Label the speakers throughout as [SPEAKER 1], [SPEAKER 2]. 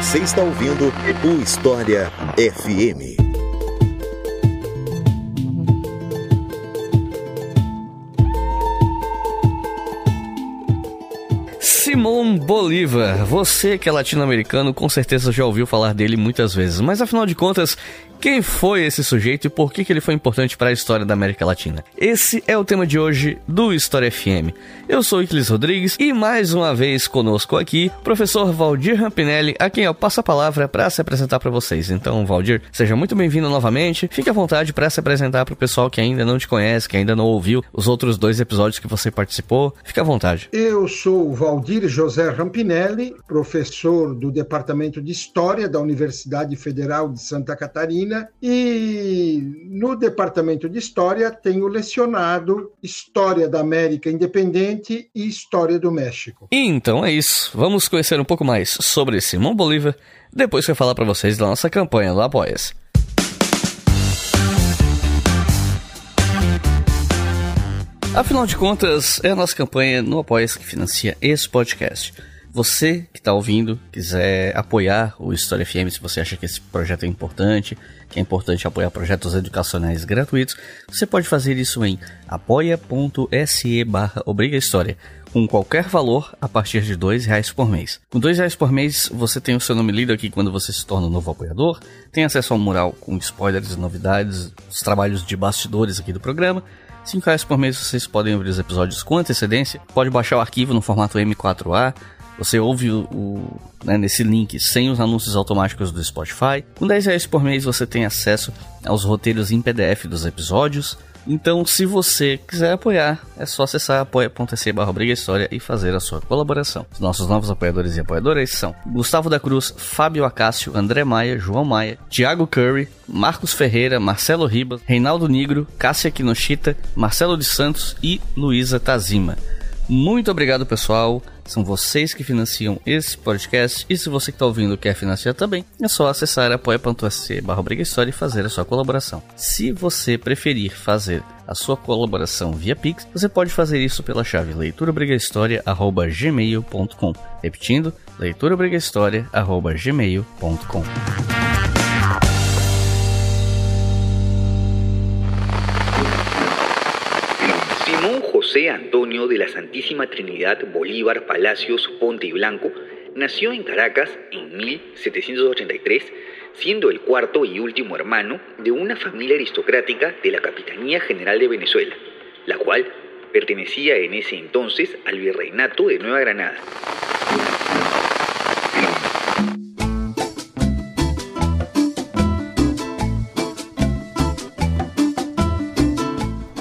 [SPEAKER 1] Você está ouvindo o História FM.
[SPEAKER 2] Simão Bolívar, você que é latino-americano com certeza já ouviu falar dele muitas vezes, mas afinal de contas, quem foi esse sujeito e por que, que ele foi importante para a história da América Latina? Esse é o tema de hoje do História FM. Eu sou Iclis Rodrigues e mais uma vez conosco aqui, professor Valdir Rampinelli, a quem eu passo a palavra para se apresentar para vocês. Então, Valdir, seja muito bem-vindo novamente. Fique à vontade para se apresentar para o pessoal que ainda não te conhece, que ainda não ouviu os outros dois episódios que você participou. Fique à vontade.
[SPEAKER 3] Eu sou Valdir José Rampinelli, professor do Departamento de História da Universidade Federal de Santa Catarina e no departamento de História tenho lecionado História da América Independente e História do México.
[SPEAKER 2] Então é isso. Vamos conhecer um pouco mais sobre Simão Bolívar depois que eu falar para vocês da nossa campanha do Apoia-se. Afinal de contas, é a nossa campanha no Apoia-se que financia esse podcast. Você que está ouvindo, quiser apoiar o História FM, se você acha que esse projeto é importante, é importante apoiar projetos educacionais gratuitos, você pode fazer isso em apoia.se barra com qualquer valor a partir de dois reais por mês. Com dois reais por mês, você tem o seu nome lido aqui quando você se torna um novo apoiador, tem acesso ao mural com spoilers e novidades, os trabalhos de bastidores aqui do programa, 5 reais por mês vocês podem ouvir os episódios com antecedência, pode baixar o arquivo no formato M4A, você ouve o, o né, nesse link sem os anúncios automáticos do Spotify. Com 10 reais por mês você tem acesso aos roteiros em PDF dos episódios. Então, se você quiser apoiar, é só acessar apoia.se barra História e fazer a sua colaboração. Os nossos novos apoiadores e apoiadoras são Gustavo da Cruz, Fábio Acácio, André Maia, João Maia, Thiago Curry, Marcos Ferreira, Marcelo Ribas, Reinaldo Nigro, Cássia Kinoshita, Marcelo de Santos e Luísa Tazima. Muito obrigado, pessoal. São vocês que financiam esse podcast. E se você que está ouvindo quer financiar também, é só acessar apoia.se barra e fazer a sua colaboração. Se você preferir fazer a sua colaboração via Pix, você pode fazer isso pela chave leiturabrigahistoria.gmail.com Repetindo, leiturabrigahistoria.gmail.com
[SPEAKER 4] José Antonio de la Santísima Trinidad Bolívar Palacios Ponte y Blanco nació en Caracas en 1783, siendo el cuarto y último hermano de una familia aristocrática de la Capitanía General de Venezuela, la cual pertenecía en ese entonces al Virreinato de Nueva Granada.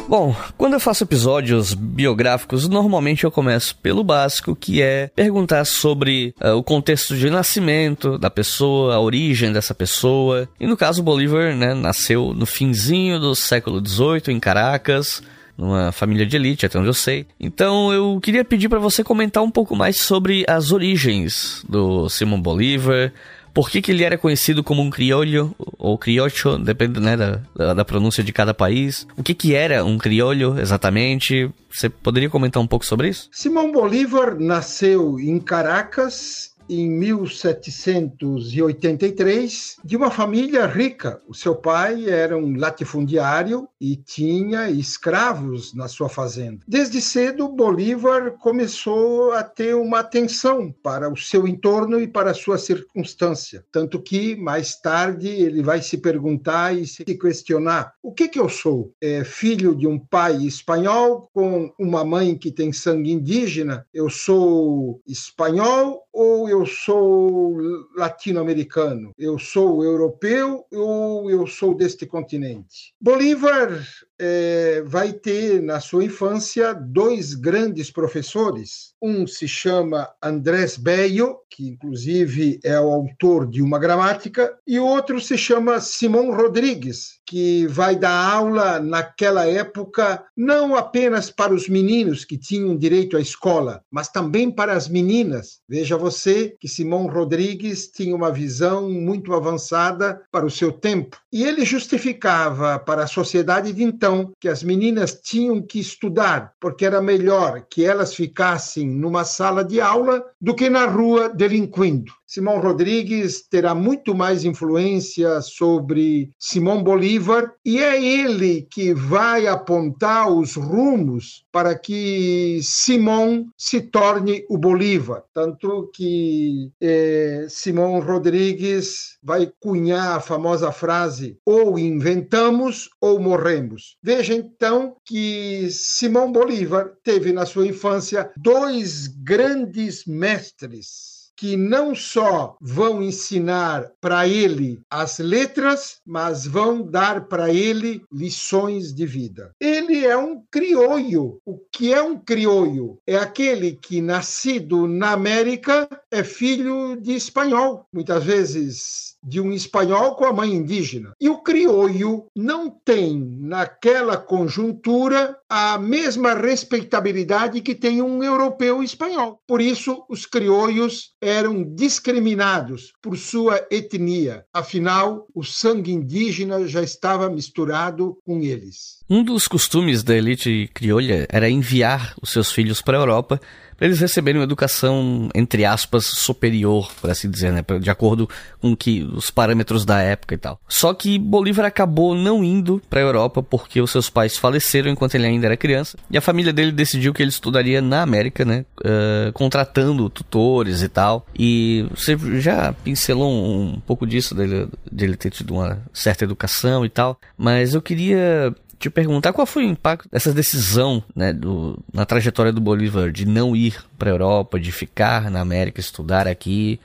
[SPEAKER 2] Bom, quando eu faço episódios biográficos, normalmente eu começo pelo básico, que é perguntar sobre uh, o contexto de nascimento da pessoa, a origem dessa pessoa. E no caso, Bolívar, né, nasceu no finzinho do século XVIII em Caracas, numa família de elite, até onde eu sei. Então eu queria pedir para você comentar um pouco mais sobre as origens do Simão Bolívar, por que, que ele era conhecido como um criolho ou criocho, depende né, da, da, pronúncia de cada país? O que, que era um criolho exatamente? Você poderia comentar um pouco sobre isso?
[SPEAKER 3] Simão Bolívar nasceu em Caracas em 1783 de uma família rica. O seu pai era um latifundiário e tinha escravos na sua fazenda. Desde cedo, Bolívar começou a ter uma atenção para o seu entorno e para a sua circunstância, tanto que mais tarde ele vai se perguntar e se questionar: o que que eu sou? É filho de um pai espanhol com uma mãe que tem sangue indígena? Eu sou espanhol ou eu sou latino-americano? Eu sou europeu ou eu sou deste continente? Bolívar é, vai ter na sua infância dois grandes professores. Um se chama Andrés Bello, que inclusive é o autor de uma gramática, e outro se chama Simão Rodrigues, que vai dar aula naquela época não apenas para os meninos que tinham direito à escola, mas também para as meninas. Veja você que Simão Rodrigues tinha uma visão muito avançada para o seu tempo. E ele justificava para a sociedade de então que as meninas tinham que estudar, porque era melhor que elas ficassem numa sala de aula do que na rua delinquindo. Simão Rodrigues terá muito mais influência sobre Simão Bolívar e é ele que vai apontar os rumos para que Simão se torne o Bolívar. Tanto que é, Simão Rodrigues vai cunhar a famosa frase: ou inventamos ou morremos. Veja então que Simão Bolívar teve na sua infância dois grandes mestres que não só vão ensinar para ele as letras, mas vão dar para ele lições de vida. Ele é um crioulo. O que é um crioulo? É aquele que, nascido na América, é filho de espanhol. Muitas vezes de um espanhol com a mãe indígena. E o crioulo não tem, naquela conjuntura, a mesma respeitabilidade que tem um europeu espanhol. Por isso, os crioulos eram discriminados por sua etnia. Afinal, o sangue indígena já estava misturado com eles.
[SPEAKER 2] Um dos costumes da elite criolha era enviar os seus filhos para a Europa para eles receberem uma educação, entre aspas, superior, por assim dizer, né? De acordo com que os parâmetros da época e tal. Só que Bolívar acabou não indo para a Europa porque os seus pais faleceram enquanto ele ainda era criança. E a família dele decidiu que ele estudaria na América, né? Uh, contratando tutores e tal. E você já pincelou um, um pouco disso, dele, dele ter tido uma certa educação e tal. Mas eu queria te perguntar qual foi o impacto dessa decisão né, do, na trajetória do Bolívar de não ir para a Europa, de ficar na América, estudar aqui.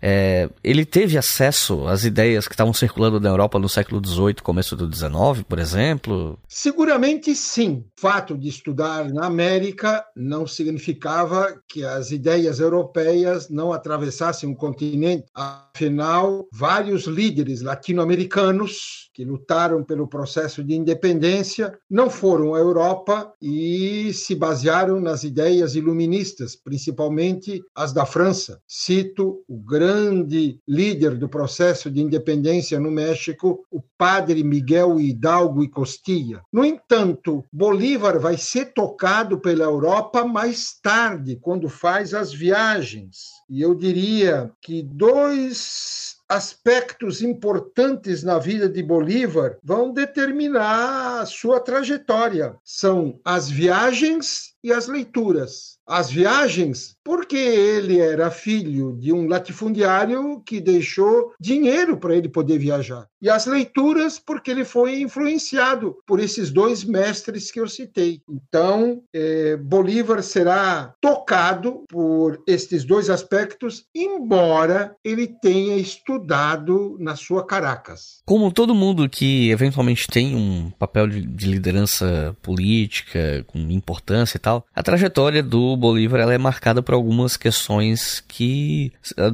[SPEAKER 2] É, ele teve acesso às ideias que estavam circulando na Europa no século XVIII, começo do XIX, por exemplo?
[SPEAKER 3] Seguramente sim. O fato de estudar na América não significava que as ideias europeias não atravessassem o continente. Afinal, vários líderes latino-americanos que lutaram pelo processo de independência não foram à Europa e se basearam nas ideias iluministas, principalmente as da França. Cito o grande grande líder do processo de independência no México, o padre Miguel Hidalgo e Costilla. No entanto, Bolívar vai ser tocado pela Europa mais tarde, quando faz as viagens. E eu diria que dois aspectos importantes na vida de Bolívar vão determinar a sua trajetória. São as viagens e as leituras. As viagens, porque ele era filho de um latifundiário que deixou dinheiro para ele poder viajar. E as leituras, porque ele foi influenciado por esses dois mestres que eu citei. Então, é, Bolívar será tocado por estes dois aspectos, embora ele tenha estudado na sua Caracas.
[SPEAKER 2] Como todo mundo que eventualmente tem um papel de, de liderança política, com importância e tal, tal. A trajetória do Bolívar ela é marcada por algumas questões que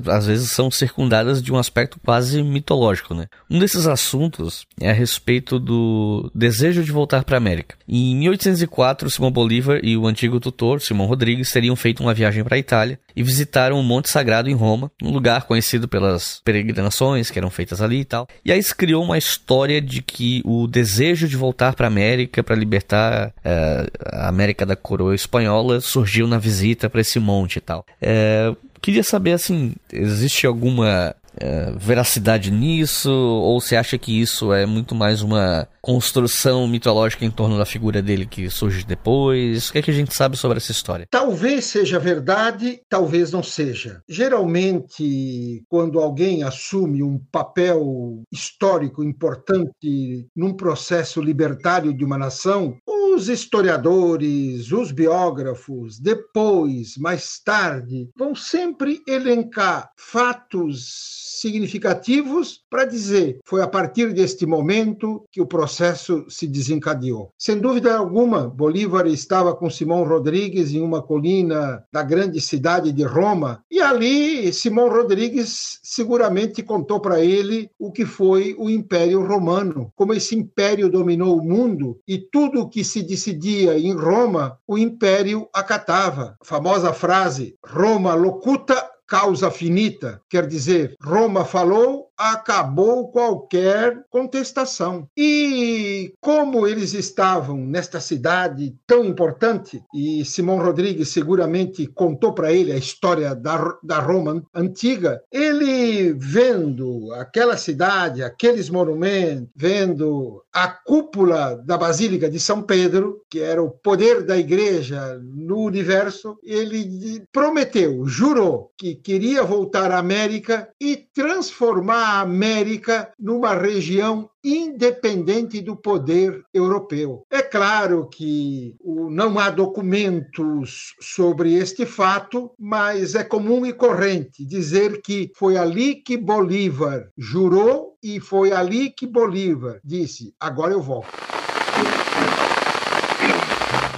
[SPEAKER 2] às vezes são circundadas de um aspecto quase mitológico, né? Um desses assuntos é a respeito do desejo de voltar para a América. Em 1804, Simão Bolívar e o antigo tutor, Simão Rodrigues, teriam feito uma viagem para a Itália e visitaram o Monte Sagrado em Roma, um lugar conhecido pelas peregrinações que eram feitas ali e tal. E aí se criou uma história de que o desejo de voltar para a América para libertar uh, a América da coroa coroa espanhola surgiu na visita para esse monte e tal. É, queria saber assim, existe alguma é, veracidade nisso? Ou você acha que isso é muito mais uma construção mitológica em torno da figura dele que surge depois? O que, é que a gente sabe sobre essa história?
[SPEAKER 3] Talvez seja verdade, talvez não seja. Geralmente, quando alguém assume um papel histórico importante num processo libertário de uma nação, os historiadores, os biógrafos, depois, mais tarde, vão sempre elencar fatos significativos para dizer foi a partir deste momento que o processo se desencadeou. Sem dúvida alguma, Bolívar estava com Simão Rodrigues em uma colina da grande cidade de Roma e ali Simão Rodrigues seguramente contou para ele o que foi o Império Romano, como esse império dominou o mundo e tudo o que se decidia em Roma, o império acatava. A famosa frase Roma locuta causa finita, quer dizer, Roma falou, acabou qualquer contestação. E como eles estavam nesta cidade tão importante, e Simão Rodrigues seguramente contou para ele a história da, da Roma antiga, ele vendo aquela cidade, aqueles monumentos, vendo a cúpula da Basílica de São Pedro, que era o poder da igreja no universo, ele prometeu, jurou que queria voltar à América e transformar América numa região independente do poder europeu. É claro que não há documentos sobre este fato, mas é comum e corrente dizer que foi ali que Bolívar jurou e foi ali que Bolívar disse: agora eu volto.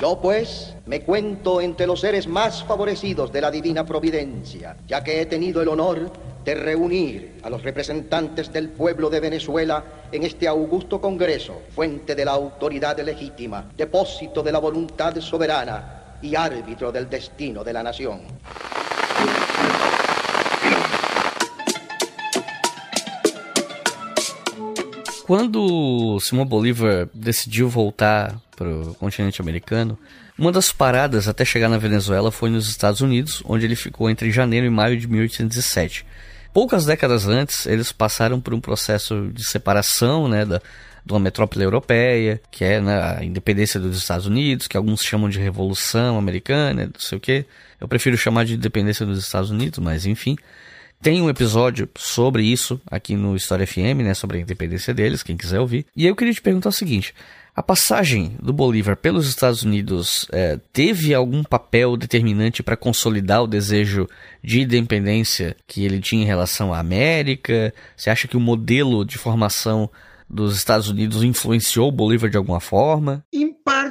[SPEAKER 5] Yo pues me cuento entre los seres más favorecidos de la divina providencia, ya que he tenido el honor de reunir a los representantes del pueblo de Venezuela en este augusto Congreso, fuente de la autoridad legítima, depósito de la voluntad soberana y árbitro del destino de la nación.
[SPEAKER 2] Quando Simão Bolívar decidiu voltar para o continente americano, uma das paradas até chegar na Venezuela foi nos Estados Unidos, onde ele ficou entre janeiro e maio de 1807. Poucas décadas antes, eles passaram por um processo de separação, né, da, de uma metrópole europeia, que é né, a independência dos Estados Unidos, que alguns chamam de Revolução Americana, não sei o que. Eu prefiro chamar de independência dos Estados Unidos, mas enfim. Tem um episódio sobre isso aqui no História FM, né, sobre a independência deles, quem quiser ouvir. E eu queria te perguntar o seguinte: a passagem do Bolívar pelos Estados Unidos é, teve algum papel determinante para consolidar o desejo de independência que ele tinha em relação à América? Você acha que o modelo de formação dos Estados Unidos influenciou o Bolívar de alguma forma?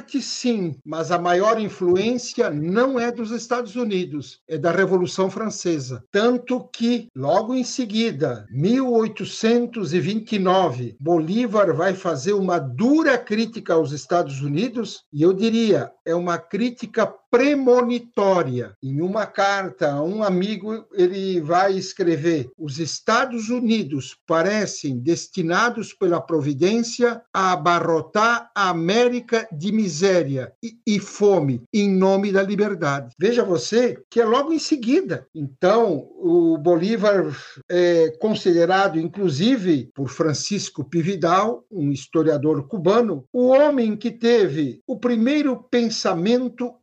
[SPEAKER 3] Parte, sim, mas a maior influência não é dos Estados Unidos, é da Revolução Francesa. Tanto que, logo em seguida, 1829, Bolívar vai fazer uma dura crítica aos Estados Unidos, e eu diria, é uma crítica premonitória. Em uma carta a um amigo, ele vai escrever: Os Estados Unidos parecem destinados pela providência a abarrotar a América de miséria e, e fome em nome da liberdade. Veja você que é logo em seguida. Então, o Bolívar é considerado, inclusive, por Francisco Pividal, um historiador cubano, o homem que teve o primeiro pensamento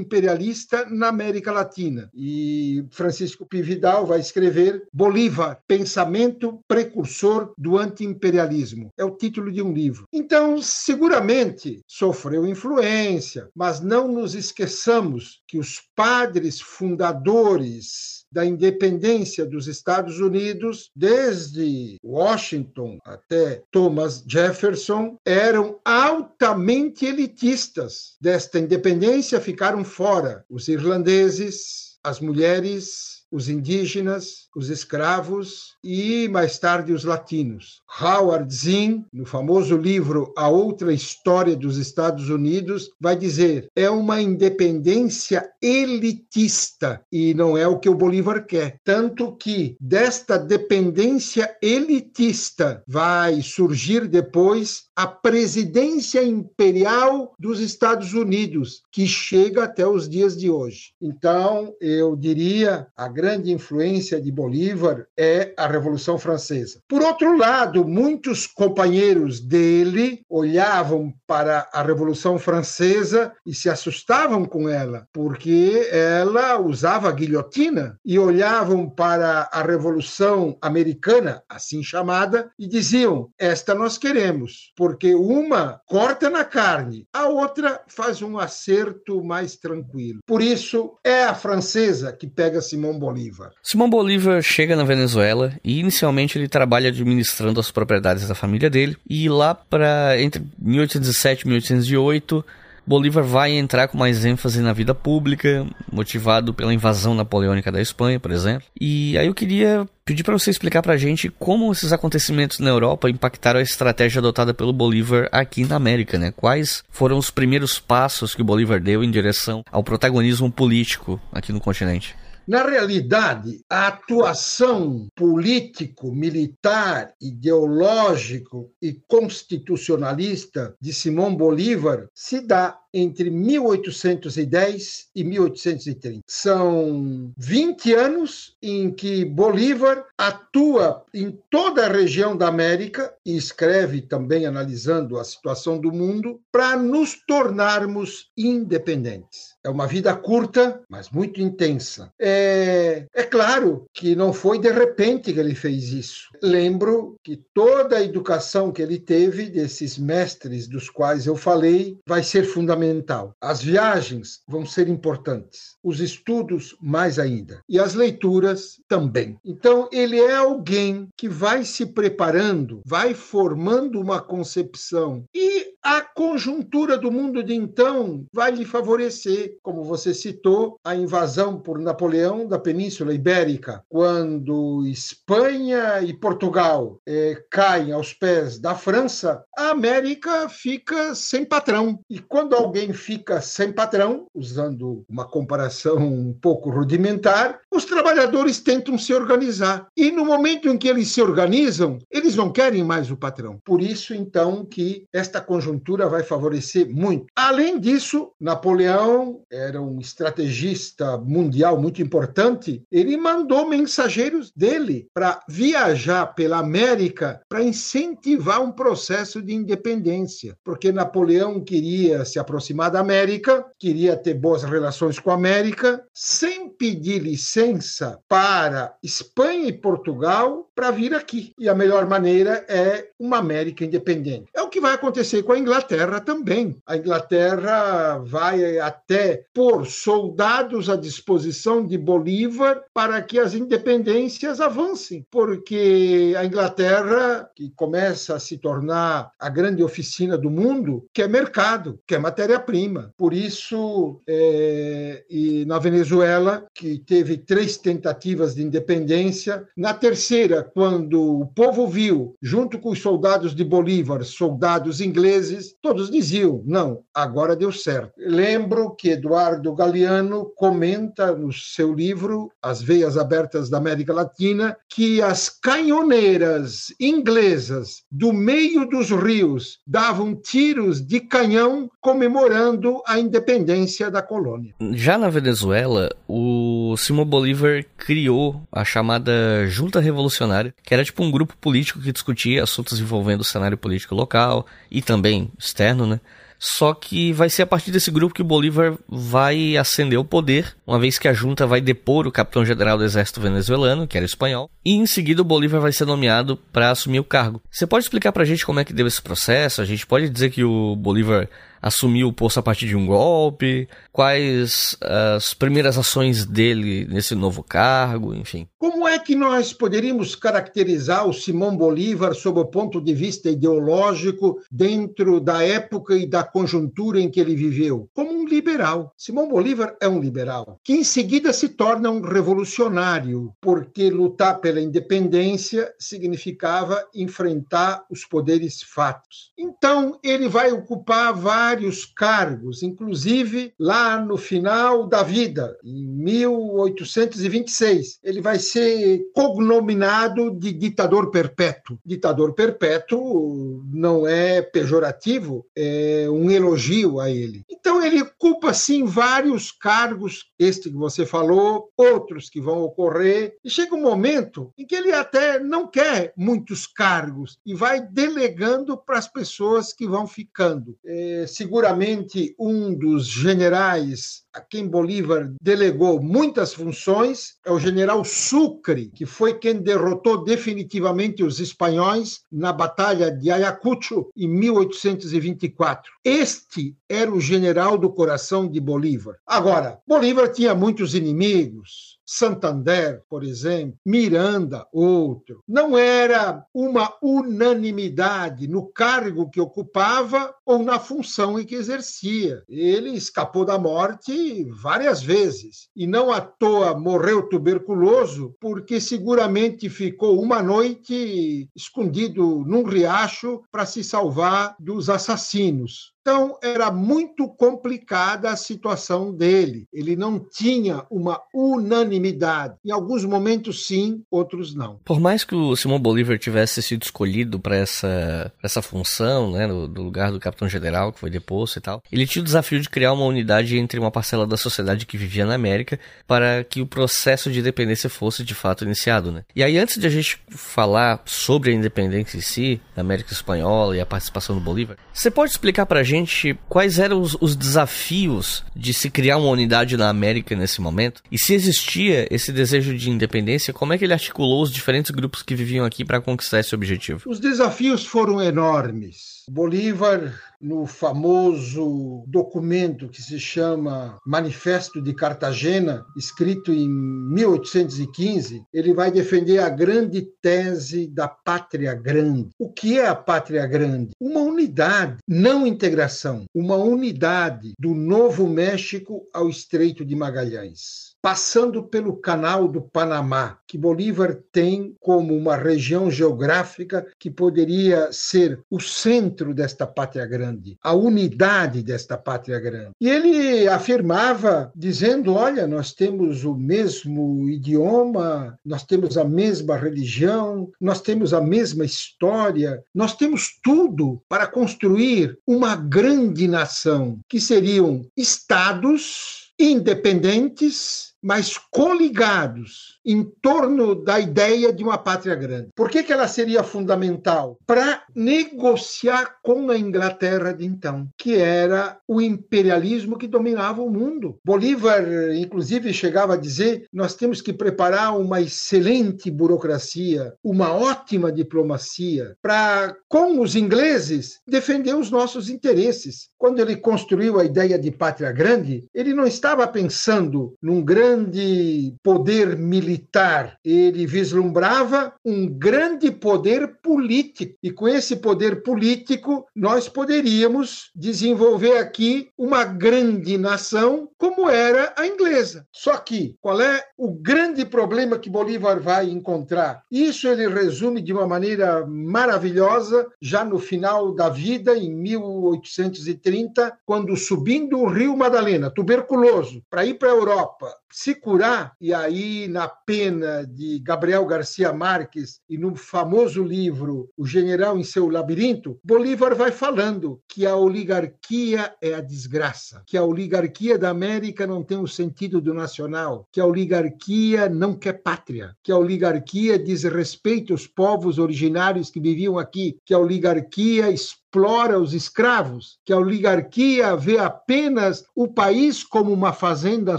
[SPEAKER 3] anti-imperialista na América Latina. E Francisco Pividal vai escrever Bolívar, pensamento precursor do anti-imperialismo. É o título de um livro. Então, seguramente sofreu influência, mas não nos esqueçamos que os padres fundadores da independência dos Estados Unidos, desde Washington até Thomas Jefferson, eram altamente elitistas. Desta independência ficaram fora os irlandeses, as mulheres, os indígenas, os escravos e mais tarde os latinos. Howard Zinn, no famoso livro A Outra História dos Estados Unidos, vai dizer: é uma independência elitista e não é o que o Bolívar quer. Tanto que desta dependência elitista vai surgir depois a presidência imperial dos Estados Unidos, que chega até os dias de hoje. Então, eu diria a grande influência de Bolívar é a Revolução Francesa. Por outro lado, muitos companheiros dele olhavam para a Revolução Francesa e se assustavam com ela, porque ela usava guilhotina, e olhavam para a Revolução Americana, assim chamada, e diziam: Esta nós queremos, porque uma corta na carne, a outra faz um acerto mais tranquilo. Por isso, é a francesa que pega Simão Bolívar. Bolívar.
[SPEAKER 2] Simão Bolívar chega na Venezuela e inicialmente ele trabalha administrando as propriedades da família dele e lá para entre 1807 e 1808 Bolívar vai entrar com mais ênfase na vida pública, motivado pela invasão napoleônica da Espanha, por exemplo. E aí eu queria pedir para você explicar para a gente como esses acontecimentos na Europa impactaram a estratégia adotada pelo Bolívar aqui na América, né? Quais foram os primeiros passos que o Bolívar deu em direção ao protagonismo político aqui no continente?
[SPEAKER 3] Na realidade, a atuação político, militar, ideológico e constitucionalista de Simão Bolívar se dá entre 1810 e 1830. São 20 anos em que Bolívar atua em toda a região da América e escreve também analisando a situação do mundo para nos tornarmos independentes. É uma vida curta, mas muito intensa. É, é claro que não foi de repente que ele fez isso. Lembro que toda a educação que ele teve desses mestres dos quais eu falei vai ser fundamental. As viagens vão ser importantes, os estudos mais ainda e as leituras também. Então ele é alguém que vai se preparando, vai formando uma concepção e a conjuntura do mundo de então vai lhe favorecer, como você citou, a invasão por Napoleão da Península Ibérica, quando Espanha e Portugal eh, caem aos pés da França, a América fica sem patrão. E quando alguém fica sem patrão, usando uma comparação um pouco rudimentar, os trabalhadores tentam se organizar. E no momento em que eles se organizam, eles não querem mais o patrão. Por isso, então, que esta conjuntura vai favorecer muito. Além disso, Napoleão era um estrategista mundial muito importante. Ele mandou mensageiros dele para viajar pela América para incentivar um processo de independência, porque Napoleão queria se aproximar da América, queria ter boas relações com a América, sem pedir licença para Espanha e Portugal para vir aqui. E a melhor maneira é uma América independente. É o que vai acontecer com a Inglaterra também. A Inglaterra vai até pôr soldados à disposição de Bolívar para que as independências avancem, porque a Inglaterra, que começa a se tornar a grande oficina do mundo, quer mercado, quer matéria-prima. Por isso, é, e na Venezuela, que teve três tentativas de independência, na terceira, quando o povo viu, junto com os soldados de Bolívar, soldados ingleses, todos diziam: não, agora deu certo. Lembro que Eduardo Galeano comenta no seu livro As Veias Abertas da América Latina que as canhoneiras inglesas do meio dos rios davam tiros de canhão comemorando a independência da colônia.
[SPEAKER 2] Já na Venezuela, o Simão Bolívar criou a chamada Junta Revolucionária, que era tipo um grupo político que discutia assuntos envolvendo o cenário político local e também externo, né? Só que vai ser a partir desse grupo que Bolívar vai ascender o poder, uma vez que a junta vai depor o capitão-general do exército venezuelano, que era espanhol, e em seguida o Bolívar vai ser nomeado para assumir o cargo. Você pode explicar pra gente como é que deu esse processo? A gente pode dizer que o Bolívar assumiu o posto a partir de um golpe? Quais as primeiras ações dele nesse novo cargo? Enfim.
[SPEAKER 3] Como é que nós poderíamos caracterizar o Simão Bolívar sob o ponto de vista ideológico dentro da época e da conjuntura em que ele viveu? Como um liberal. Simão Bolívar é um liberal, que em seguida se torna um revolucionário, porque lutar pela independência significava enfrentar os poderes fatos. Então, ele vai ocupar vários cargos, inclusive lá no final da vida, em 1826. Ele vai ser cognominado de ditador perpétuo. Ditador perpétuo não é pejorativo, é um elogio a ele. Então ele ocupa sim vários cargos, este que você falou, outros que vão ocorrer, e chega um momento em que ele até não quer muitos cargos e vai delegando para as pessoas que vão ficando. É, seguramente um dos generais a quem Bolívar delegou muitas funções é o general Sucre, que foi quem derrotou definitivamente os espanhóis na Batalha de Ayacucho em 1824. Este era o general do coração de Bolívar. Agora, Bolívar tinha muitos inimigos. Santander, por exemplo, Miranda, outro. Não era uma unanimidade no cargo que ocupava ou na função em que exercia. Ele escapou da morte várias vezes e não à toa morreu tuberculoso, porque seguramente ficou uma noite escondido num riacho para se salvar dos assassinos. Então, era muito complicada a situação dele. Ele não tinha uma unanimidade. Em alguns momentos, sim, outros não.
[SPEAKER 2] Por mais que o Simão Bolívar tivesse sido escolhido para essa, essa função, né, no, no lugar do capitão-general, que foi deposto e tal, ele tinha o desafio de criar uma unidade entre uma parcela da sociedade que vivia na América para que o processo de independência fosse de fato iniciado. Né? E aí, antes de a gente falar sobre a independência em si, da América Espanhola e a participação do Bolívar, você pode explicar para a gente quais eram os, os desafios de se criar uma unidade na América nesse momento? E se existia esse desejo de independência, como é que ele articulou os diferentes grupos que viviam aqui para conquistar esse objetivo?
[SPEAKER 3] Os desafios foram enormes. Bolívar no famoso documento que se chama Manifesto de Cartagena, escrito em 1815, ele vai defender a grande tese da pátria grande. O que é a pátria grande? Uma unidade, não integração, uma unidade do Novo México ao Estreito de Magalhães passando pelo Canal do Panamá, que Bolívar tem como uma região geográfica que poderia ser o centro desta pátria grande, a unidade desta pátria grande. E ele afirmava, dizendo: olha, nós temos o mesmo idioma, nós temos a mesma religião, nós temos a mesma história, nós temos tudo para construir uma grande nação, que seriam estados independentes mas coligados em torno da ideia de uma pátria grande. Por que, que ela seria fundamental? Para negociar com a Inglaterra de então, que era o imperialismo que dominava o mundo. Bolívar, inclusive, chegava a dizer: nós temos que preparar uma excelente burocracia, uma ótima diplomacia, para, com os ingleses, defender os nossos interesses. Quando ele construiu a ideia de pátria grande, ele não estava pensando num grande grande poder militar, ele vislumbrava um grande poder político. E com esse poder político, nós poderíamos desenvolver aqui uma grande nação como era a inglesa. Só que qual é o grande problema que Bolívar vai encontrar? Isso ele resume de uma maneira maravilhosa já no final da vida, em 1830, quando subindo o Rio Madalena, tuberculoso, para ir para a Europa, se curar, e aí na pena de Gabriel Garcia Marques e no famoso livro O General em seu Labirinto, Bolívar vai falando que a oligarquia é a desgraça, que a oligarquia da América não tem o sentido do nacional, que a oligarquia não quer pátria, que a oligarquia diz respeito aos povos originários que viviam aqui, que a oligarquia explora os escravos, que a oligarquia vê apenas o país como uma fazenda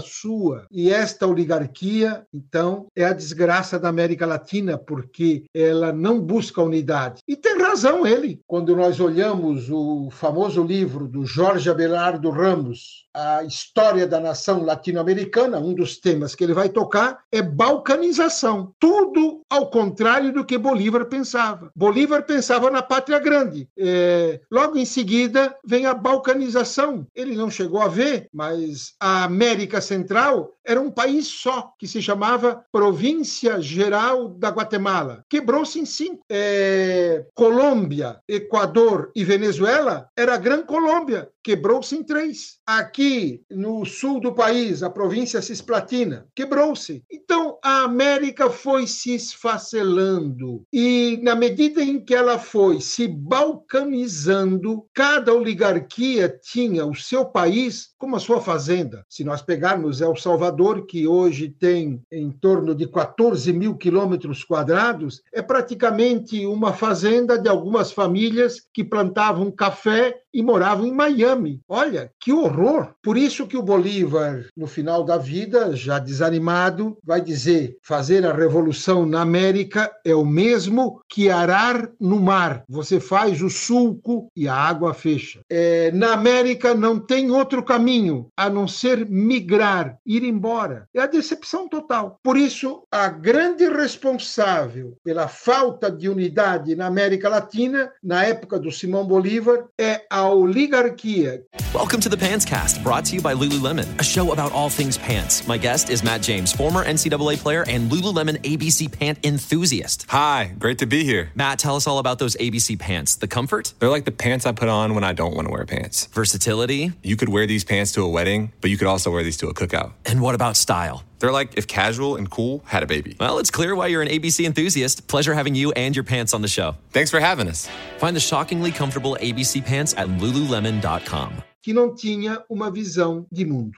[SPEAKER 3] sua. E esta oligarquia, então, é a desgraça da América Latina, porque ela não busca unidade. E tem razão ele. Quando nós olhamos o famoso livro do Jorge Abelardo Ramos, A História da Nação Latino-Americana, um dos temas que ele vai tocar é balcanização. Tudo ao contrário do que Bolívar pensava. Bolívar pensava na pátria grande. É, logo em seguida vem a balcanização. Ele não chegou a ver, mas a América Central era um país só, que se chamava Província Geral da Guatemala. Quebrou-se em cinco. É, Colômbia, Equador e Venezuela era a Gran Colômbia, quebrou-se em três. Aqui no sul do país, a província Cisplatina, quebrou-se. Então a América foi se esfacelando e na medida em que ela foi se balcanizando, cada oligarquia tinha o seu país como a sua fazenda. Se nós pegarmos El Salvador, que hoje tem em torno de 14 mil quilômetros quadrados, é praticamente uma fazenda de algumas famílias que plantavam café e moravam em Miami. Olha, que horror! Por isso que o Bolívar, no final da vida, já desanimado, vai dizer: fazer a revolução na América é o mesmo que arar no mar. Você faz o sulco e a água fecha. É, na América não tem outro caminho a não ser migrar, ir embora. É a decepção total. Por isso, a grande responsável pela falta de unidade na América Latina, na época do Simão Bolívar, é a a oligarquia.
[SPEAKER 6] Welcome to the Pants Cast, brought to you by Lululemon, a show about all things pants. My guest is Matt James, former NCAA player and Lululemon ABC pant enthusiast.
[SPEAKER 7] Hi, great to be here.
[SPEAKER 6] Matt, tell us all about those ABC pants. The comfort?
[SPEAKER 7] They're like the pants I put on when I don't want to wear pants.
[SPEAKER 6] Versatility?
[SPEAKER 7] You could wear these pants to a wedding, but you could also wear these to a cookout.
[SPEAKER 6] And what about style?
[SPEAKER 7] They're like if casual and cool had a baby.
[SPEAKER 6] Well, it's clear why you're an ABC enthusiast. Pleasure having you and your pants on the show.
[SPEAKER 7] Thanks for having us.
[SPEAKER 6] Find the shockingly comfortable ABC pants at lululemon.com.
[SPEAKER 3] Que não tinha uma visão de mundo.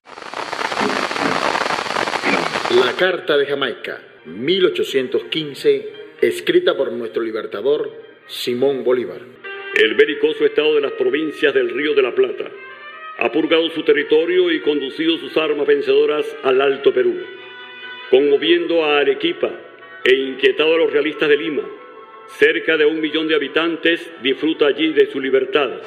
[SPEAKER 8] La Carta de Jamaica, 1815, escrita por nuestro libertador Simón Bolívar.
[SPEAKER 9] El belicoso estado de las provincias del Río de la Plata ha purgado su territorio y conducido sus armas vencedoras al Alto Perú, conmoviendo a Arequipa e inquietado a los realistas de Lima. Cerca de un millón de habitantes disfruta allí de su libertad.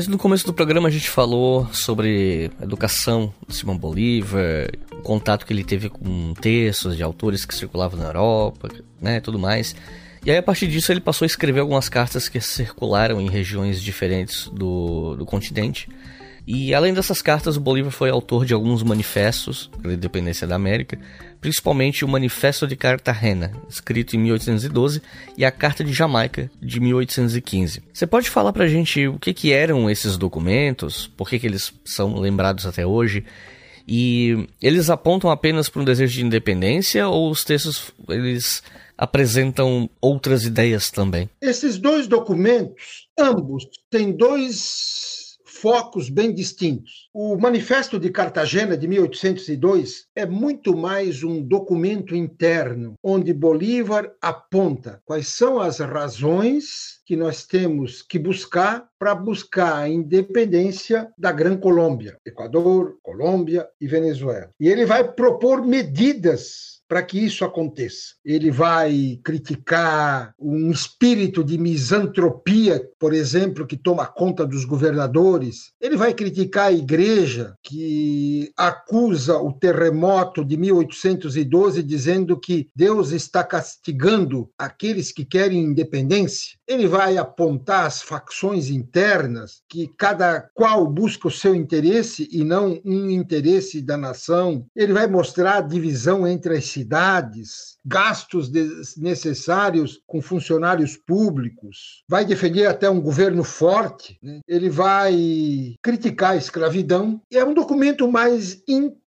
[SPEAKER 2] Mas no começo do programa a gente falou sobre a educação de Simão Bolívar, o contato que ele teve com textos de autores que circulavam na Europa, né, tudo mais. E aí a partir disso ele passou a escrever algumas cartas que circularam em regiões diferentes do, do continente. E além dessas cartas, o Bolívar foi autor de alguns manifestos para a independência da América, principalmente o Manifesto de Cartagena, escrito em 1812, e a Carta de Jamaica, de 1815. Você pode falar para a gente o que, que eram esses documentos, por que, que eles são lembrados até hoje, e eles apontam apenas para um desejo de independência ou os textos eles apresentam outras ideias também?
[SPEAKER 3] Esses dois documentos, ambos, têm dois focos bem distintos. O Manifesto de Cartagena, de 1802, é muito mais um documento interno, onde Bolívar aponta quais são as razões que nós temos que buscar para buscar a independência da Gran Colômbia, Equador, Colômbia e Venezuela. E ele vai propor medidas para que isso aconteça. Ele vai criticar um espírito de misantropia, por exemplo, que toma conta dos governadores. Ele vai criticar a igreja, que acusa o terremoto de 1812, dizendo que Deus está castigando aqueles que querem independência. Ele vai apontar as facções internas, que cada qual busca o seu interesse e não um interesse da nação. Ele vai mostrar a divisão entre as cidades, gastos desnecessários com funcionários públicos, vai defender até um governo forte, né? ele vai criticar a escravidão. É um documento mais interno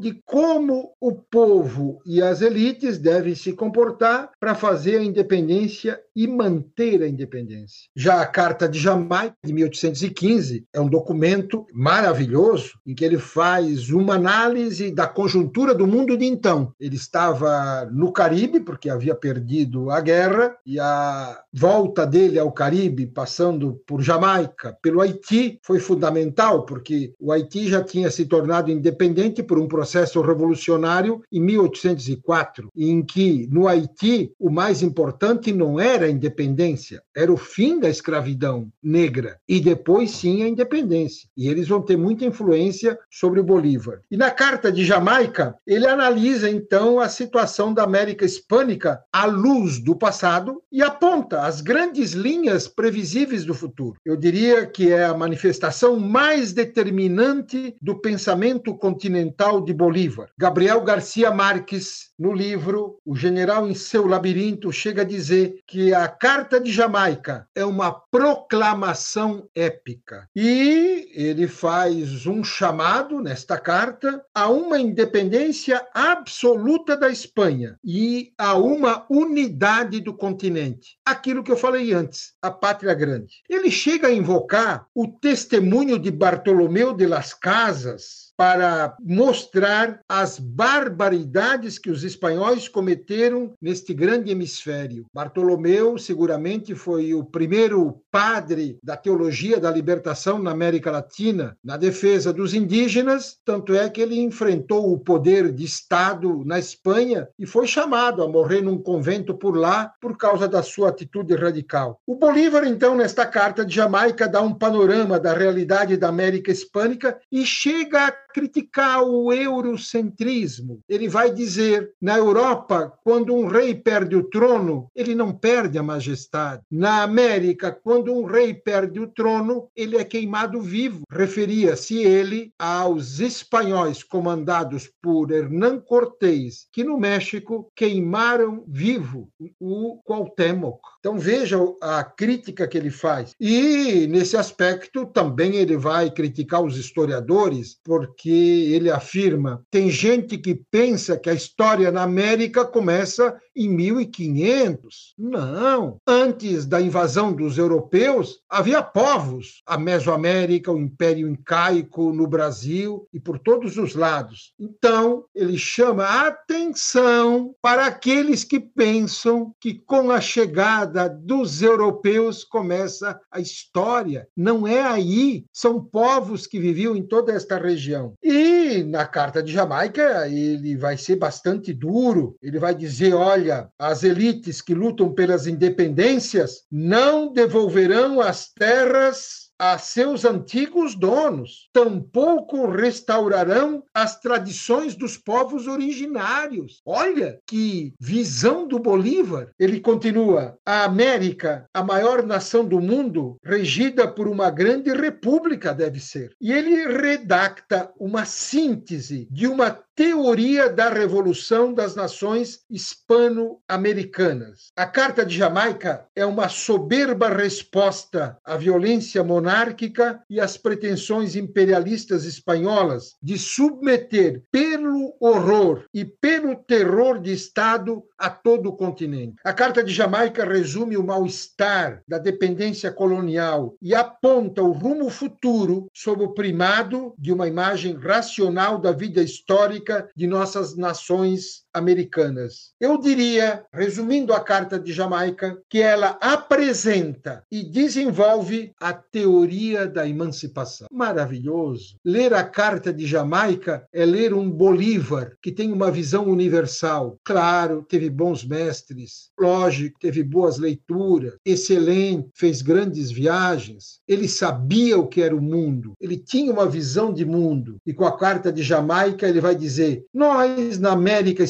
[SPEAKER 3] de como o povo e as elites devem se comportar para fazer a independência e manter a independência. Já a Carta de Jamaica, de 1815, é um documento maravilhoso em que ele faz uma análise da conjuntura do mundo de então. Ele estava no Caribe, porque havia perdido a guerra, e a volta dele ao Caribe, passando por Jamaica, pelo Haiti, foi fundamental, porque o Haiti já tinha se tornado independente por um processo revolucionário em 1804, em que no Haiti o mais importante não era a independência, era o fim da escravidão negra, e depois sim a independência. E eles vão ter muita influência sobre Bolívar. E na Carta de Jamaica, ele analisa então a situação da América Hispânica à luz do passado e aponta as grandes linhas previsíveis do futuro. Eu diria que é a manifestação mais determinante do pensamento continental de Bolívar. Gabriel Garcia Marques, no livro O General em seu Labirinto, chega a dizer que a Carta de Jamaica é uma proclamação épica. E ele faz um chamado nesta carta a uma independência absoluta da Espanha e a uma unidade do continente. Aquilo que eu falei antes, a pátria grande. Ele chega a invocar o testemunho de Bartolomeu de las Casas para mostrar as barbaridades que os espanhóis cometeram neste grande hemisfério. Bartolomeu seguramente foi o primeiro padre da teologia da libertação na América Latina, na defesa dos indígenas, tanto é que ele enfrentou o poder de Estado na Espanha e foi chamado a morrer num convento por lá por causa da sua atitude radical. O Bolívar, então, nesta carta de Jamaica, dá um panorama da realidade da América Hispânica e chega a criticar o eurocentrismo. Ele vai dizer: na Europa, quando um rei perde o trono, ele não perde a majestade. Na América, quando um rei perde o trono, ele é queimado vivo. Referia-se ele aos espanhóis comandados por Hernán Cortés, que no México queimaram vivo o Cuauhtémoc. Então veja a crítica que ele faz. E nesse aspecto também ele vai criticar os historiadores, porque ele afirma: tem gente que pensa que a história na América começa em 1500. Não. Antes da invasão dos europeus, havia povos, a Mesoamérica, o Império Incaico, no Brasil e por todos os lados. Então, ele chama a atenção para aqueles que pensam que com a chegada dos europeus começa a história. Não é aí. São povos que viviam em toda esta região. E na Carta de Jamaica, ele vai ser bastante duro. Ele vai dizer: olha, as elites que lutam pelas independências não devolverão as terras a seus antigos donos, tampouco restaurarão as tradições dos povos originários. Olha que visão do Bolívar. Ele continua: a América, a maior nação do mundo, regida por uma grande república, deve ser. E ele redacta uma síntese de uma teoria da revolução das nações hispano-americanas. A Carta de Jamaica é uma soberba resposta à violência monárquica e às pretensões imperialistas espanholas de submeter pelo horror e pelo terror de Estado a todo o continente. A Carta de Jamaica resume o mal-estar da dependência colonial e aponta o rumo futuro sob o primado de uma imagem racional da vida histórica de nossas nações americanas. Eu diria, resumindo a Carta de Jamaica, que ela apresenta e desenvolve a teoria da emancipação. Maravilhoso. Ler a Carta de Jamaica é ler um Bolívar que tem uma visão universal. Claro, teve bons mestres, lógico, teve boas leituras, excelente, fez grandes viagens. Ele sabia o que era o mundo, ele tinha uma visão de mundo. E com a Carta de Jamaica, ele vai dizer: nós, na América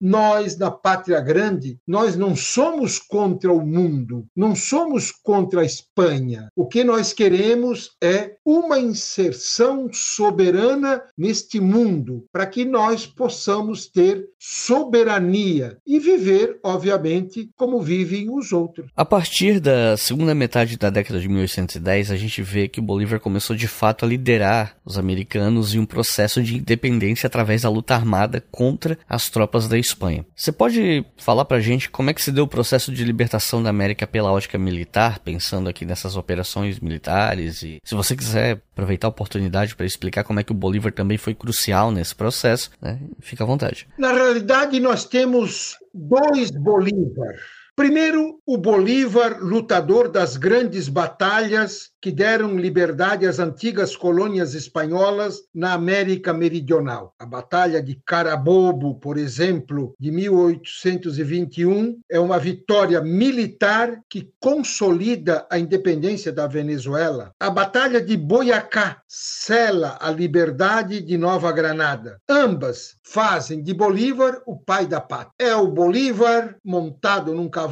[SPEAKER 3] nós na pátria grande, nós não somos contra o mundo, não somos contra a Espanha. O que nós queremos é uma inserção soberana neste mundo, para que nós possamos ter soberania e viver, obviamente, como vivem os outros.
[SPEAKER 2] A partir da segunda metade da década de 1810, a gente vê que o Bolívar começou de fato a liderar os americanos em um processo de independência através da luta armada contra as tropas da Espanha. Você pode falar pra gente como é que se deu o processo de libertação da América pela ótica militar, pensando aqui nessas operações militares e se você quiser aproveitar a oportunidade para explicar como é que o Bolívar também foi crucial nesse processo, né? Fica à vontade.
[SPEAKER 3] Na realidade, nós temos dois Bolívar. Primeiro, o Bolívar, lutador das grandes batalhas que deram liberdade às antigas colônias espanholas na América Meridional. A Batalha de Carabobo, por exemplo, de 1821, é uma vitória militar que consolida a independência da Venezuela. A Batalha de Boyacá sela a liberdade de Nova Granada. Ambas fazem de Bolívar o pai da pátria. É o Bolívar montado num cavalo,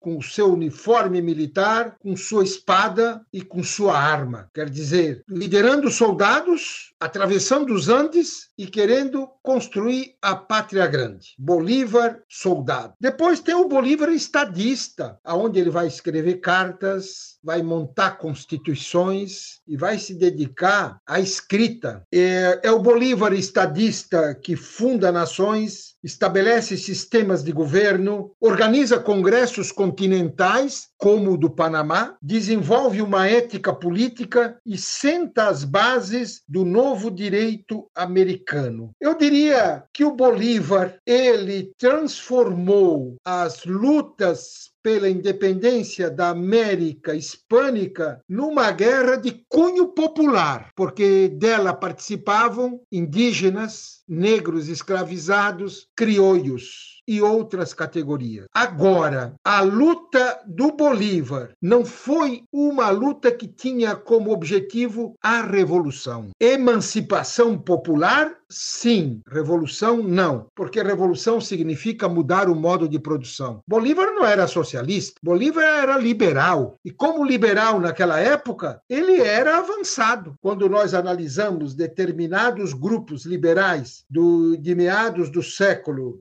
[SPEAKER 3] com o seu uniforme militar, com sua espada e com sua arma. Quer dizer, liderando soldados, atravessando os Andes e querendo construir a pátria grande. Bolívar, soldado. Depois tem o Bolívar estadista, aonde ele vai escrever cartas, vai montar constituições e vai se dedicar à escrita. É, é o Bolívar estadista que funda nações, estabelece sistemas de governo, organiza congressos continentais, como o do Panamá, desenvolve uma ética política e senta as bases do novo direito americano. Eu diria que o Bolívar, ele transformou as lutas pela independência da América hispânica numa guerra de cunho popular, porque dela participavam indígenas, negros escravizados, criolhos e outras categorias. Agora, a luta do Bolívar não foi uma luta que tinha como objetivo a revolução. Emancipação popular, sim. Revolução, não. Porque revolução significa mudar o modo de produção. Bolívar não era socialista, Bolívar era liberal. E como liberal naquela época, ele era avançado. Quando nós analisamos determinados grupos liberais do, de meados do século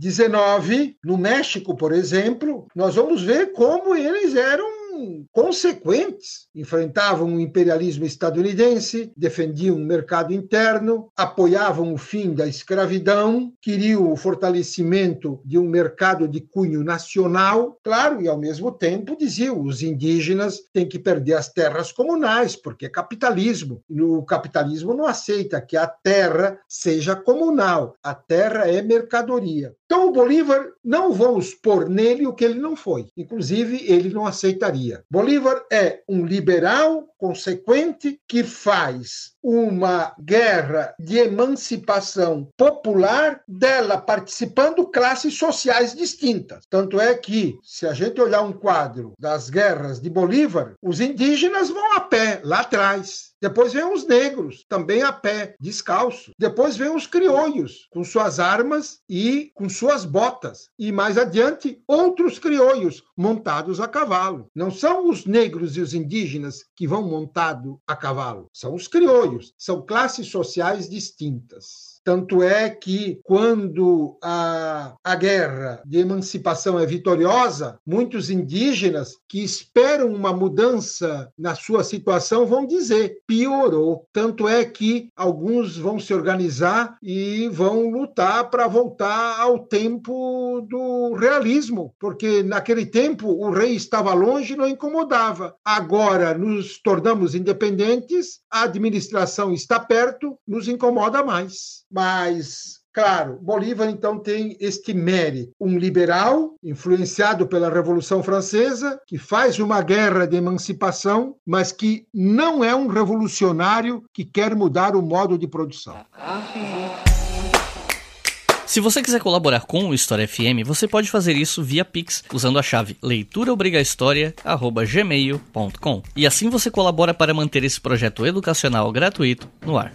[SPEAKER 3] XIX, eh, no México, por exemplo, nós vamos ver como eles eram consequentes. Enfrentavam o imperialismo estadunidense, defendiam o mercado interno, apoiavam o fim da escravidão, queriam o fortalecimento de um mercado de cunho nacional, claro, e ao mesmo tempo diziam os indígenas têm que perder as terras comunais, porque é capitalismo. E o capitalismo não aceita que a terra seja comunal, a terra é mercadoria. Então, o Bolívar não vamos pôr nele o que ele não foi. Inclusive, ele não aceitaria. Bolívar é um liberal consequente que faz uma guerra de emancipação popular dela participando classes sociais distintas. Tanto é que, se a gente olhar um quadro das guerras de Bolívar, os indígenas vão a pé lá atrás. Depois vem os negros, também a pé, descalço. Depois vem os crioulos, com suas armas e com suas botas. E mais adiante, outros crioulos, montados a cavalo. Não são os negros e os indígenas que vão montado a cavalo, são os crioulos, são classes sociais distintas. Tanto é que, quando a, a guerra de emancipação é vitoriosa, muitos indígenas que esperam uma mudança na sua situação vão dizer: piorou. Tanto é que alguns vão se organizar e vão lutar para voltar ao tempo do realismo, porque naquele tempo o rei estava longe e não incomodava. Agora nos tornamos independentes, a administração está perto, nos incomoda mais. Mas Claro, Bolívar então tem este mérito, um liberal influenciado pela Revolução Francesa, que faz uma guerra de emancipação, mas que não é um revolucionário que quer mudar o modo de produção.
[SPEAKER 2] Se você quiser colaborar com o História FM, você pode fazer isso via Pix usando a chave leituraobrigahistoria@gmail.com. E assim você colabora para manter esse projeto educacional gratuito no ar.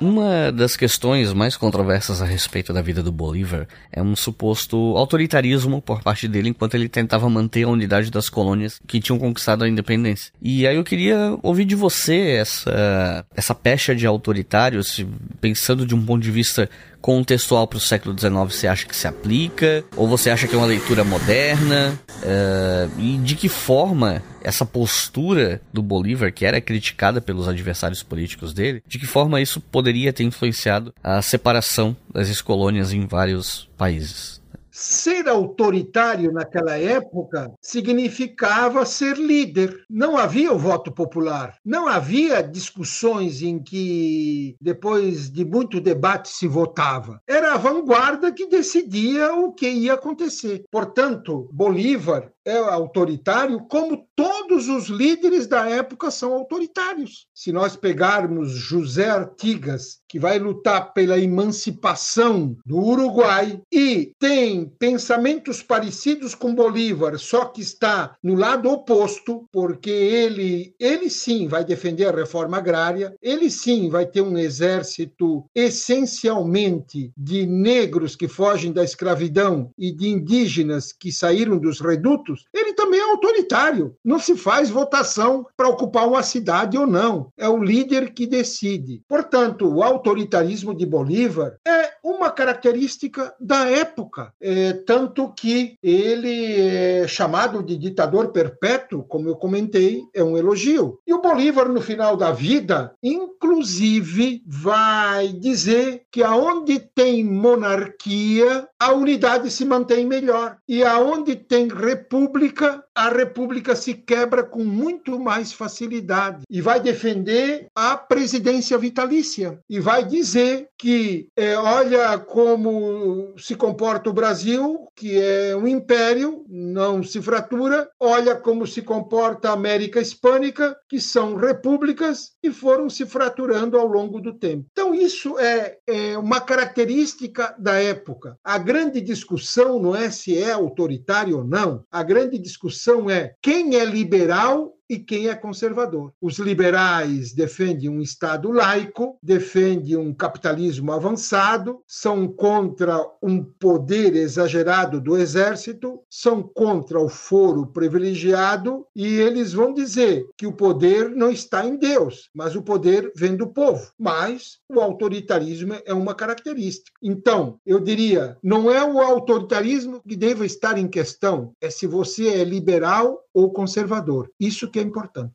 [SPEAKER 2] Uma das questões mais controversas a respeito da vida do Bolívar é um suposto autoritarismo por parte dele enquanto ele tentava manter a unidade das colônias que tinham conquistado a independência. E aí eu queria ouvir de você essa, essa pecha de autoritários, pensando de um ponto de vista contextual para o século XIX você acha que se aplica? Ou você acha que é uma leitura moderna? Uh, e de que forma essa postura do Bolívar, que era criticada pelos adversários políticos dele, de que forma isso poderia ter influenciado a separação das ex-colônias em vários países?
[SPEAKER 3] Ser autoritário naquela época significava ser líder. Não havia o voto popular. Não havia discussões em que, depois de muito debate, se votava. Era a vanguarda que decidia o que ia acontecer. Portanto, Bolívar é autoritário, como todos os líderes da época são autoritários. Se nós pegarmos José Artigas, que vai lutar pela emancipação do Uruguai e tem pensamentos parecidos com Bolívar, só que está no lado oposto, porque ele, ele sim vai defender a reforma agrária, ele sim vai ter um exército essencialmente de negros que fogem da escravidão e de indígenas que saíram dos redutos ele também é autoritário. Não se faz votação para ocupar uma cidade ou não. É o líder que decide. Portanto, o autoritarismo de Bolívar é uma característica da época, é, tanto que ele é chamado de ditador perpétuo, como eu comentei, é um elogio. E o Bolívar, no final da vida, inclusive, vai dizer que aonde tem monarquia, a unidade se mantém melhor. E aonde tem república, pública a república se quebra com muito mais facilidade e vai defender a presidência vitalícia e vai dizer que é, olha como se comporta o Brasil, que é um império, não se fratura, olha como se comporta a América Hispânica, que são repúblicas e foram se fraturando ao longo do tempo. Então, isso é, é uma característica da época. A grande discussão não é se é autoritário ou não, a grande discussão é quem é liberal e quem é conservador. Os liberais defendem um Estado laico, defendem um capitalismo avançado, são contra um poder exagerado do exército, são contra o foro privilegiado e eles vão dizer que o poder não está em Deus, mas o poder vem do povo. Mas o autoritarismo é uma característica. Então, eu diria, não é o autoritarismo que deve estar em questão, é se você é liberal ou conservador. Isso que é importante.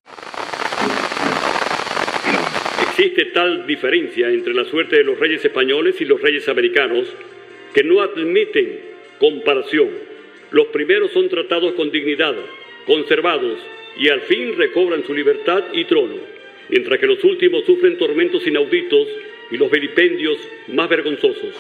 [SPEAKER 9] Existe tal diferencia entre la suerte de los reyes españoles y los reyes americanos que no admiten comparación. Los primeros son tratados con dignidad, conservados y al fin recobran su libertad y trono, mientras que los últimos sufren tormentos inauditos y los vilipendios más vergonzosos.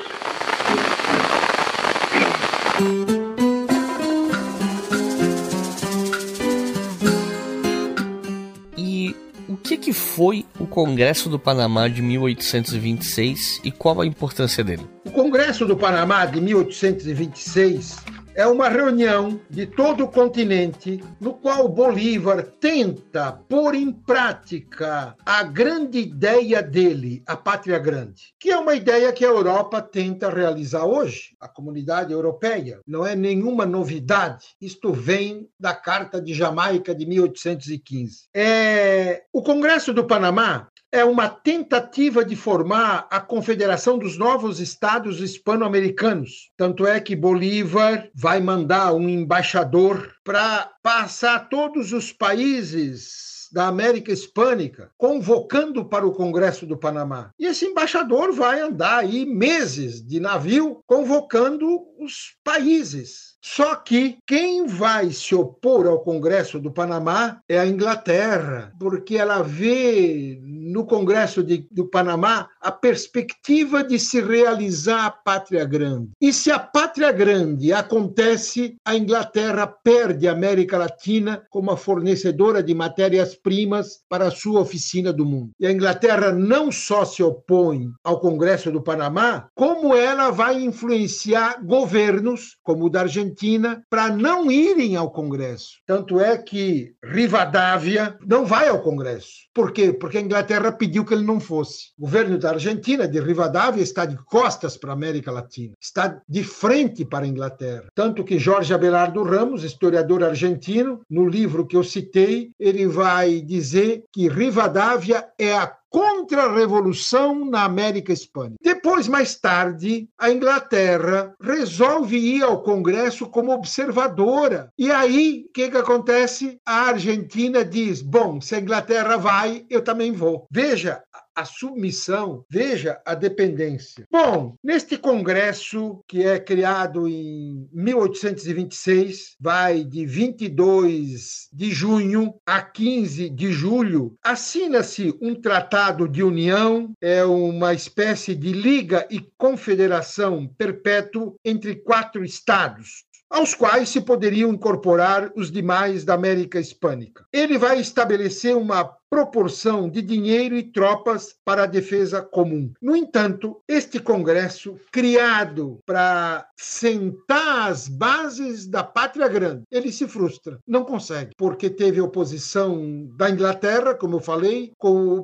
[SPEAKER 2] Que foi o Congresso do Panamá de 1826 e qual a importância dele?
[SPEAKER 3] O Congresso do Panamá de 1826 é uma reunião de todo o continente no qual Bolívar tenta pôr em prática a grande ideia dele, a pátria grande, que é uma ideia que a Europa tenta realizar hoje, a comunidade europeia. Não é nenhuma novidade. Isto vem da Carta de Jamaica de 1815. É... O Congresso do Panamá é uma tentativa de formar a Confederação dos Novos Estados Hispano-Americanos. Tanto é que Bolívar vai mandar um embaixador para passar todos os países da América Hispânica, convocando para o Congresso do Panamá. E esse embaixador vai andar aí meses de navio convocando os países só que quem vai se opor ao Congresso do Panamá é a Inglaterra, porque ela vê no Congresso de, do Panamá a perspectiva de se realizar a pátria grande. E se a pátria grande acontece, a Inglaterra perde a América Latina como a fornecedora de matérias-primas para a sua oficina do mundo. E a Inglaterra não só se opõe ao Congresso do Panamá, como ela vai influenciar governos como o da Argentina para não irem ao Congresso. Tanto é que Rivadavia não vai ao Congresso. Por quê? Porque a Inglaterra pediu que ele não fosse. O governo da Argentina, de Rivadavia, está de costas para a América Latina, está de frente para a Inglaterra. Tanto que Jorge Abelardo Ramos, historiador argentino, no livro que eu citei, ele vai dizer que Rivadavia é a contra-revolução na América Hispânica. Depois, mais tarde, a Inglaterra resolve ir ao Congresso como observadora. E aí, o que, que acontece? A Argentina diz: bom, se a Inglaterra vai, eu também vou. Veja, a submissão, veja a dependência. Bom, neste congresso que é criado em 1826, vai de 22 de junho a 15 de julho, assina-se um tratado de união, é uma espécie de liga e confederação perpétuo entre quatro estados aos quais se poderiam incorporar os demais da América Hispânica. Ele vai estabelecer uma proporção de dinheiro e tropas para a defesa comum. No entanto, este Congresso, criado para sentar as bases da pátria grande, ele se frustra, não consegue, porque teve oposição da Inglaterra, como eu falei,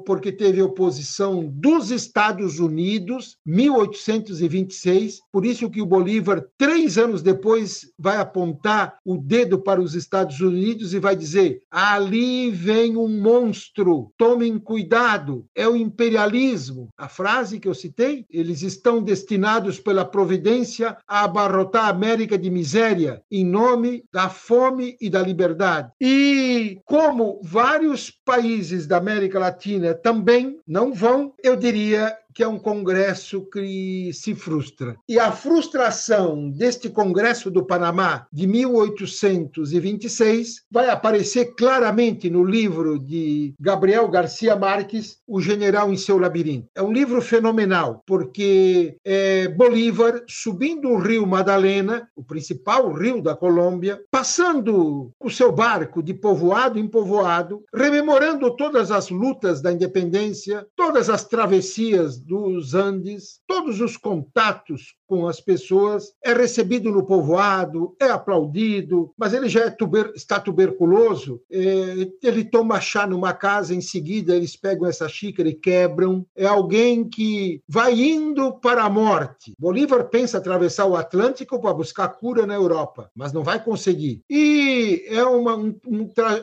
[SPEAKER 3] porque teve oposição dos Estados Unidos, 1826, por isso que o Bolívar, três anos depois, vai apontar o dedo para os Estados Unidos e vai dizer: ali vem um monstro monstro, tomem cuidado, é o imperialismo. A frase que eu citei, eles estão destinados pela providência a abarrotar a América de miséria em nome da fome e da liberdade. E como vários países da América Latina também não vão, eu diria que é um congresso que se frustra. E a frustração deste congresso do Panamá de 1826 vai aparecer claramente no livro de Gabriel Garcia Marques, O General em seu Labirinto. É um livro fenomenal, porque é Bolívar subindo o rio Madalena, o principal rio da Colômbia, passando o seu barco de povoado em povoado, rememorando todas as lutas da independência, todas as travessias dos Andes, todos os contatos com as pessoas, é recebido no povoado, é aplaudido, mas ele já é tuber, está tuberculoso, é, ele toma chá numa casa, em seguida eles pegam essa xícara e quebram. É alguém que vai indo para a morte. Bolívar pensa atravessar o Atlântico para buscar cura na Europa, mas não vai conseguir. E é uma, um,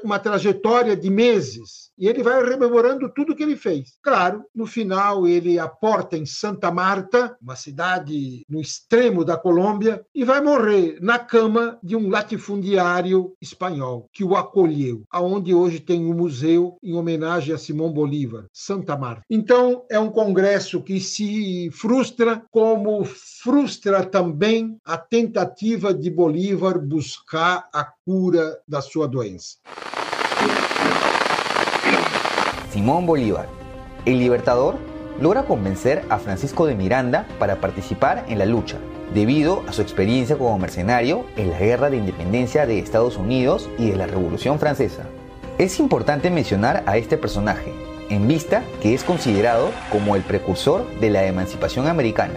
[SPEAKER 3] uma trajetória de meses. E ele vai rememorando tudo que ele fez. Claro, no final ele aporta em Santa Marta, uma cidade no extremo da Colômbia, e vai morrer na cama de um latifundiário espanhol que o acolheu, aonde hoje tem um museu em homenagem a Simão Bolívar, Santa Marta. Então, é um congresso que se frustra, como frustra também a tentativa de Bolívar buscar a cura da sua doença.
[SPEAKER 10] Simón Bolívar, el libertador logra convencer a Francisco de Miranda para participar en la lucha, debido a su experiencia como mercenario en la guerra de independencia de Estados Unidos y de la Revolución Francesa. Es importante mencionar a este personaje, en vista que es considerado como el precursor de la emancipación americana.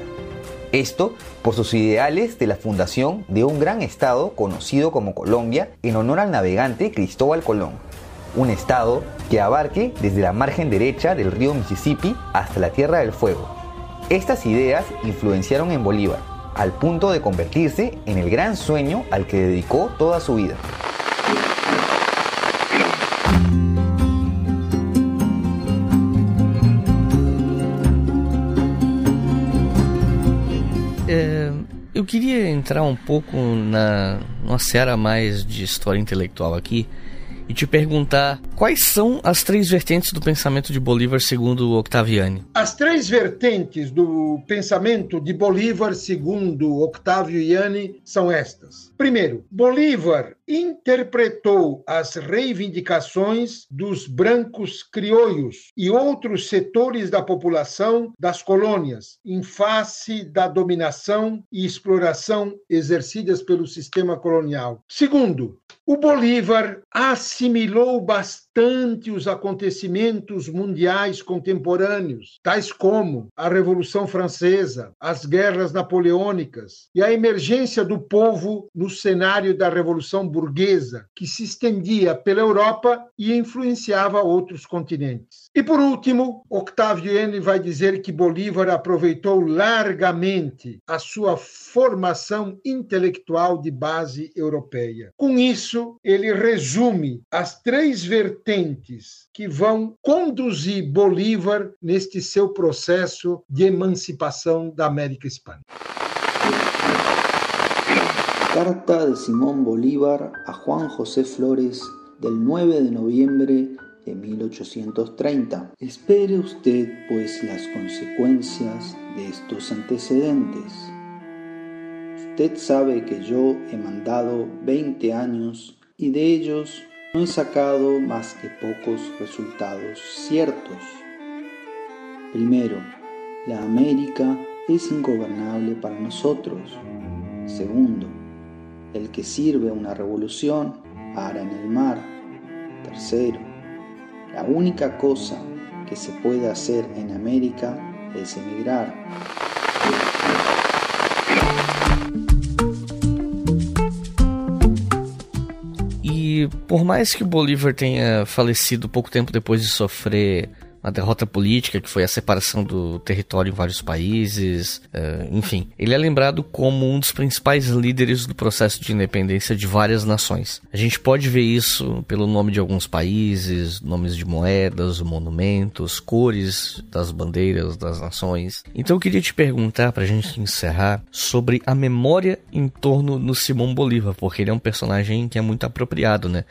[SPEAKER 10] Esto por sus ideales de la fundación de un gran estado conocido como Colombia en honor al navegante Cristóbal Colón un estado que abarque desde la margen derecha del río Mississippi hasta la Tierra del Fuego. Estas ideas influenciaron en Bolívar, al punto de convertirse en el gran sueño al que dedicó toda su vida.
[SPEAKER 2] É, eu queria entrar um pouco na numa seara mais de história intelectual aqui e te perguntar quais são as três vertentes do pensamento de Bolívar segundo Octaviani.
[SPEAKER 3] As três vertentes do pensamento de Bolívar segundo Octaviani são estas. Primeiro, Bolívar interpretou as reivindicações dos brancos crioulos e outros setores da população das colônias em face da dominação e exploração exercidas pelo sistema colonial. Segundo, o Bolívar assimilou bastante os acontecimentos mundiais contemporâneos, tais como a Revolução Francesa, as guerras napoleônicas e a emergência do povo no cenário da Revolução Burguesa, que se estendia pela Europa e influenciava outros continentes. E por último, Octavio N vai dizer que Bolívar aproveitou largamente a sua formação intelectual de base europeia. Com isso, ele resume as três vertentes que vão conduzir Bolívar neste seu processo de emancipação da América Hispânica.
[SPEAKER 11] Carta de Simón Bolívar a Juan José Flores del 9 de noviembre de 1830. Espere usted pues las consecuencias de estos antecedentes. Usted sabe que yo he mandado 20 años y de ellos no he sacado más que pocos resultados ciertos. Primero, la América es ingobernable para nosotros. Segundo, el que sirve una revolución hará en el mar. Tercero, la única cosa que se puede hacer en América es emigrar.
[SPEAKER 2] Por mais que o Bolívar tenha falecido pouco tempo depois de sofrer uma derrota política, que foi a separação do território em vários países, uh, enfim. Ele é lembrado como um dos principais líderes do processo de independência de várias nações. A gente pode ver isso pelo nome de alguns países, nomes de moedas, monumentos, cores das bandeiras das nações. Então eu queria te perguntar, para a gente encerrar, sobre a memória em torno do Simão Bolívar, porque ele é um personagem que é muito apropriado, né?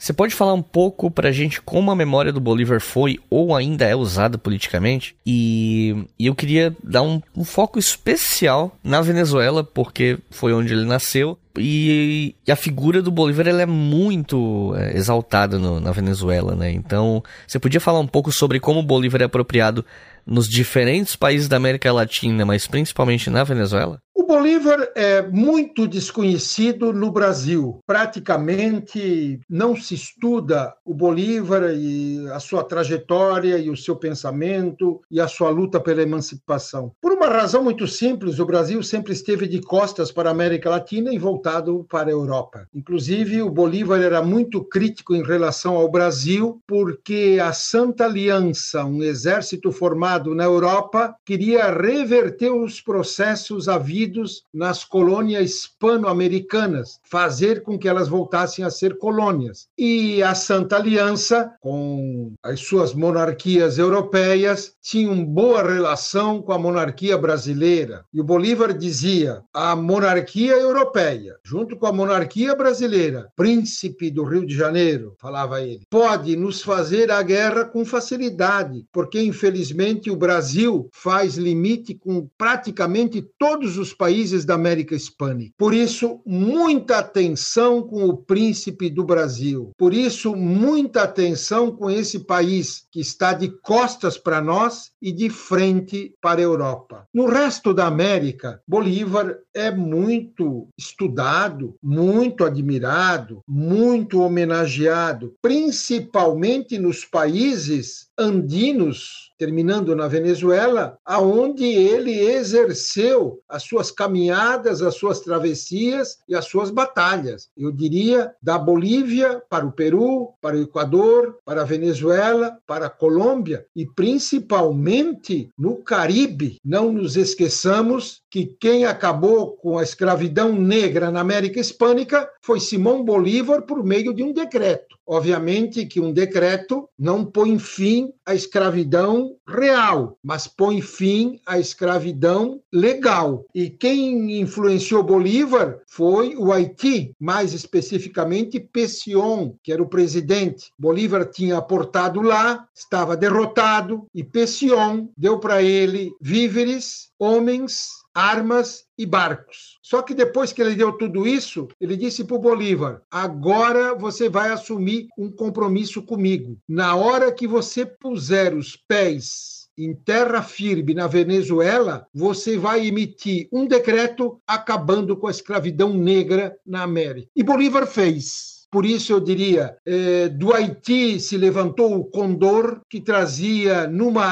[SPEAKER 2] Você pode falar um pouco pra gente como a memória do Bolívar foi ou ainda é usada politicamente? E, e eu queria dar um, um foco especial na Venezuela, porque foi onde ele nasceu e, e, a figura do Bolívar ela é muito é, exaltada no, na Venezuela, né? Então, você podia falar um pouco sobre como o Bolívar é apropriado nos diferentes países da América Latina, mas principalmente na Venezuela?
[SPEAKER 3] O Bolívar é muito desconhecido no Brasil. Praticamente não se estuda o Bolívar e a sua trajetória e o seu pensamento e a sua luta pela emancipação. Por uma razão muito simples, o Brasil sempre esteve de costas para a América Latina e voltado para a Europa. Inclusive, o Bolívar era muito crítico em relação ao Brasil, porque a Santa Aliança, um exército formado na Europa, queria reverter os processos nas colônias hispano-americanas, fazer com que elas voltassem a ser colônias. E a Santa Aliança, com as suas monarquias europeias, tinha uma boa relação com a monarquia brasileira. E o Bolívar dizia: a monarquia europeia, junto com a monarquia brasileira, príncipe do Rio de Janeiro, falava ele, pode nos fazer a guerra com facilidade, porque infelizmente o Brasil faz limite com praticamente todos os países da América Hispânica. Por isso, muita atenção com o príncipe do Brasil. Por isso, muita atenção com esse país que está de costas para nós e de frente para a Europa. No resto da América, Bolívar é muito estudado, muito admirado, muito homenageado, principalmente nos países andinos terminando na Venezuela, aonde ele exerceu as suas caminhadas, as suas travessias e as suas batalhas. Eu diria da Bolívia para o Peru, para o Equador, para a Venezuela, para a Colômbia e principalmente no Caribe. Não nos esqueçamos que quem acabou com a escravidão negra na América Hispânica foi Simão Bolívar por meio de um decreto. Obviamente que um decreto não põe fim à escravidão real, mas põe fim à escravidão legal. E quem influenciou Bolívar foi o Haiti, mais especificamente Pession, que era o presidente. Bolívar tinha aportado lá, estava derrotado, e Pession deu para ele víveres, homens armas e barcos. Só que depois que ele deu tudo isso, ele disse para o Bolívar: agora você vai assumir um compromisso comigo. Na hora que você puser os pés em terra firme na Venezuela, você vai emitir um decreto acabando com a escravidão negra na América. E Bolívar fez. Por isso, eu diria, eh, do Haiti se levantou o condor, que trazia numa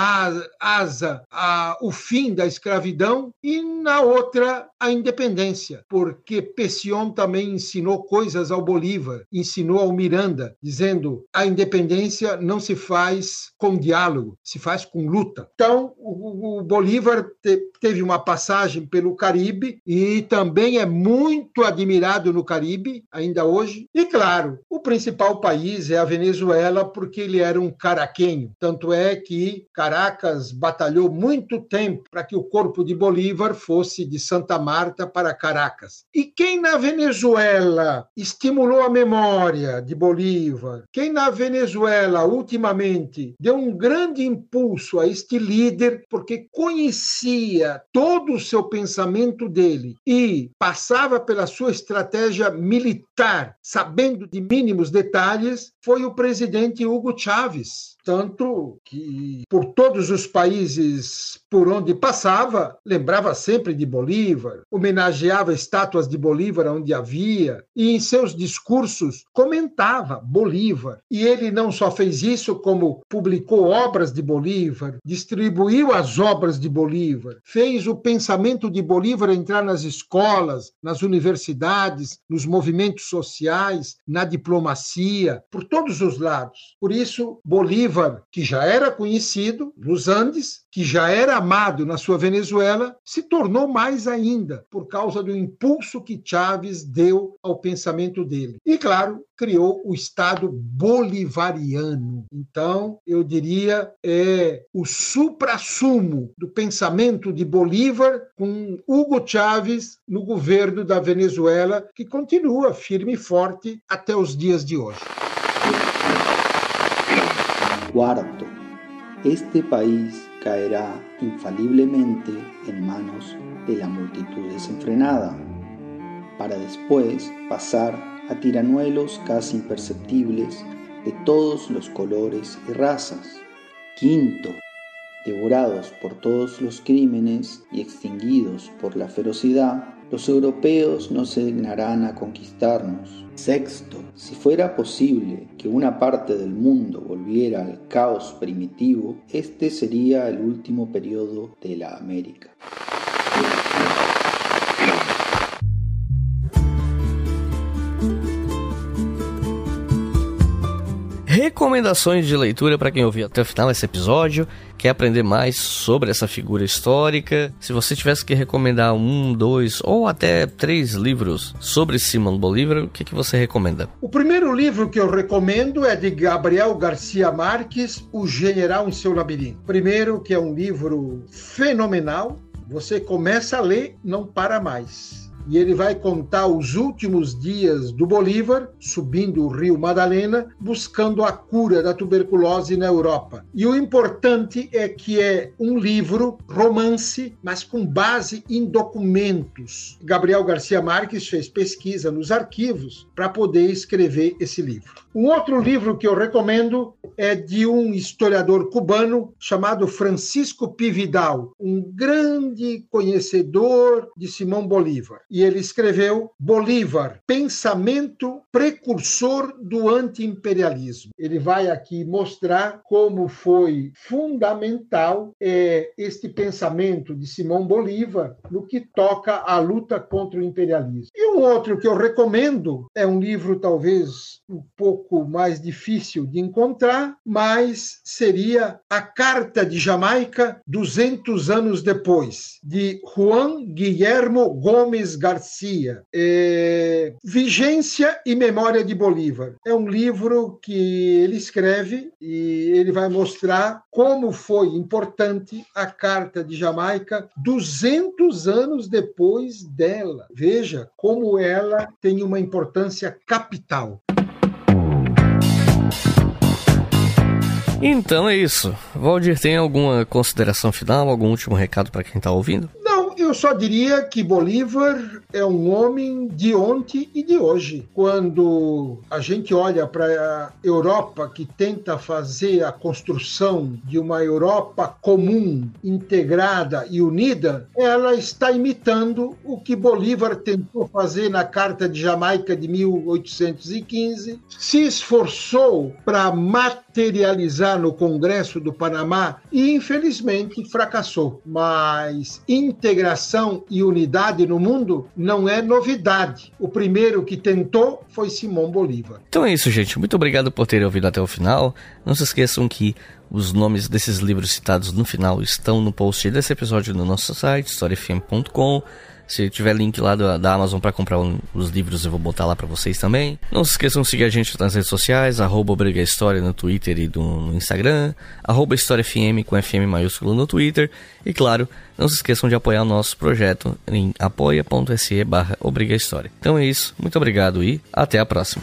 [SPEAKER 3] asa a, o fim da escravidão, e na outra a independência, porque Pession também ensinou coisas ao Bolívar, ensinou ao Miranda, dizendo a independência não se faz com diálogo, se faz com luta. Então, o, o Bolívar te, teve uma passagem pelo Caribe e também é muito admirado no Caribe, ainda hoje, e claro, Claro, o principal país é a Venezuela, porque ele era um caraquenho. Tanto é que Caracas batalhou muito tempo para que o corpo de Bolívar fosse de Santa Marta para Caracas. E quem na Venezuela estimulou a memória de Bolívar, quem na Venezuela ultimamente deu um grande impulso a este líder, porque conhecia todo o seu pensamento dele e passava pela sua estratégia militar, sabendo de mínimos detalhes foi o presidente Hugo Chávez. Tanto que, por todos os países por onde passava, lembrava sempre de Bolívar, homenageava estátuas de Bolívar onde havia, e em seus discursos comentava Bolívar. E ele não só fez isso, como publicou obras de Bolívar, distribuiu as obras de Bolívar, fez o pensamento de Bolívar entrar nas escolas, nas universidades, nos movimentos sociais, na diplomacia, por todos os lados. Por isso, Bolívar, que já era conhecido nos Andes, que já era amado na sua Venezuela, se tornou mais ainda por causa do impulso que Chávez deu ao pensamento dele. E, claro, criou o Estado bolivariano. Então, eu diria, é o supra-sumo do pensamento de Bolívar com Hugo Chávez no governo da Venezuela, que continua firme e forte até os dias de hoje.
[SPEAKER 11] Cuarto, este país caerá infaliblemente en manos de la multitud desenfrenada, para después pasar a tiranuelos casi imperceptibles de todos los colores y razas. Quinto, devorados por todos los crímenes y extinguidos por la ferocidad, los europeos no se dignarán a conquistarnos. Sexto, si fuera posible que una parte del mundo volviera al caos primitivo, este sería el último periodo de la América.
[SPEAKER 2] Recomendações de leitura para quem ouviu até o final desse episódio, quer aprender mais sobre essa figura histórica. Se você tivesse que recomendar um, dois ou até três livros sobre Simão Bolívar, o que, que você recomenda?
[SPEAKER 3] O primeiro livro que eu recomendo é de Gabriel Garcia Marques, O General em seu Labirinto. Primeiro, que é um livro fenomenal. Você começa a ler, não para mais e ele vai contar os últimos dias do Bolívar, subindo o rio Madalena, buscando a cura da tuberculose na Europa. E o importante é que é um livro romance, mas com base em documentos. Gabriel Garcia Marques fez pesquisa nos arquivos para poder escrever esse livro. Um outro livro que eu recomendo é de um historiador cubano chamado Francisco Pividal, um grande conhecedor de Simão Bolívar. E ele escreveu Bolívar, pensamento precursor do antiimperialismo. Ele vai aqui mostrar como foi fundamental é, este pensamento de Simão Bolívar no que toca à luta contra o imperialismo. E um outro que eu recomendo é um livro talvez um pouco mais difícil de encontrar, mas seria A Carta de Jamaica 200 anos depois, de Juan Guillermo Gomes Garcia. É... Vigência e Memória de Bolívar. É um livro que ele escreve e ele vai mostrar como foi importante a Carta de Jamaica 200 anos depois dela. Veja como ela tem uma importância capital.
[SPEAKER 2] Então é isso. Valdir, tem alguma consideração final, algum último recado para quem está ouvindo?
[SPEAKER 3] Eu só diria que Bolívar é um homem de ontem e de hoje. Quando a gente olha para a Europa que tenta fazer a construção de uma Europa comum, integrada e unida, ela está imitando o que Bolívar tentou fazer na Carta de Jamaica de 1815, se esforçou para materializar no Congresso do Panamá e infelizmente fracassou. Mas integração e unidade no mundo não é novidade. O primeiro que tentou foi Simão Bolívar.
[SPEAKER 2] Então é isso, gente. Muito obrigado por terem ouvido até o final. Não se esqueçam que os nomes desses livros citados no final estão no post desse episódio no nosso site, historiafm.com. Se tiver link lá da, da Amazon para comprar um, os livros, eu vou botar lá para vocês também. Não se esqueçam de seguir a gente nas redes sociais, arroba Briga História no Twitter e do, no Instagram, arroba História FM com FM maiúsculo no Twitter. E claro, não se esqueçam de apoiar o nosso projeto em apoia.se barra Obriga. Então é isso, muito obrigado e até a próxima.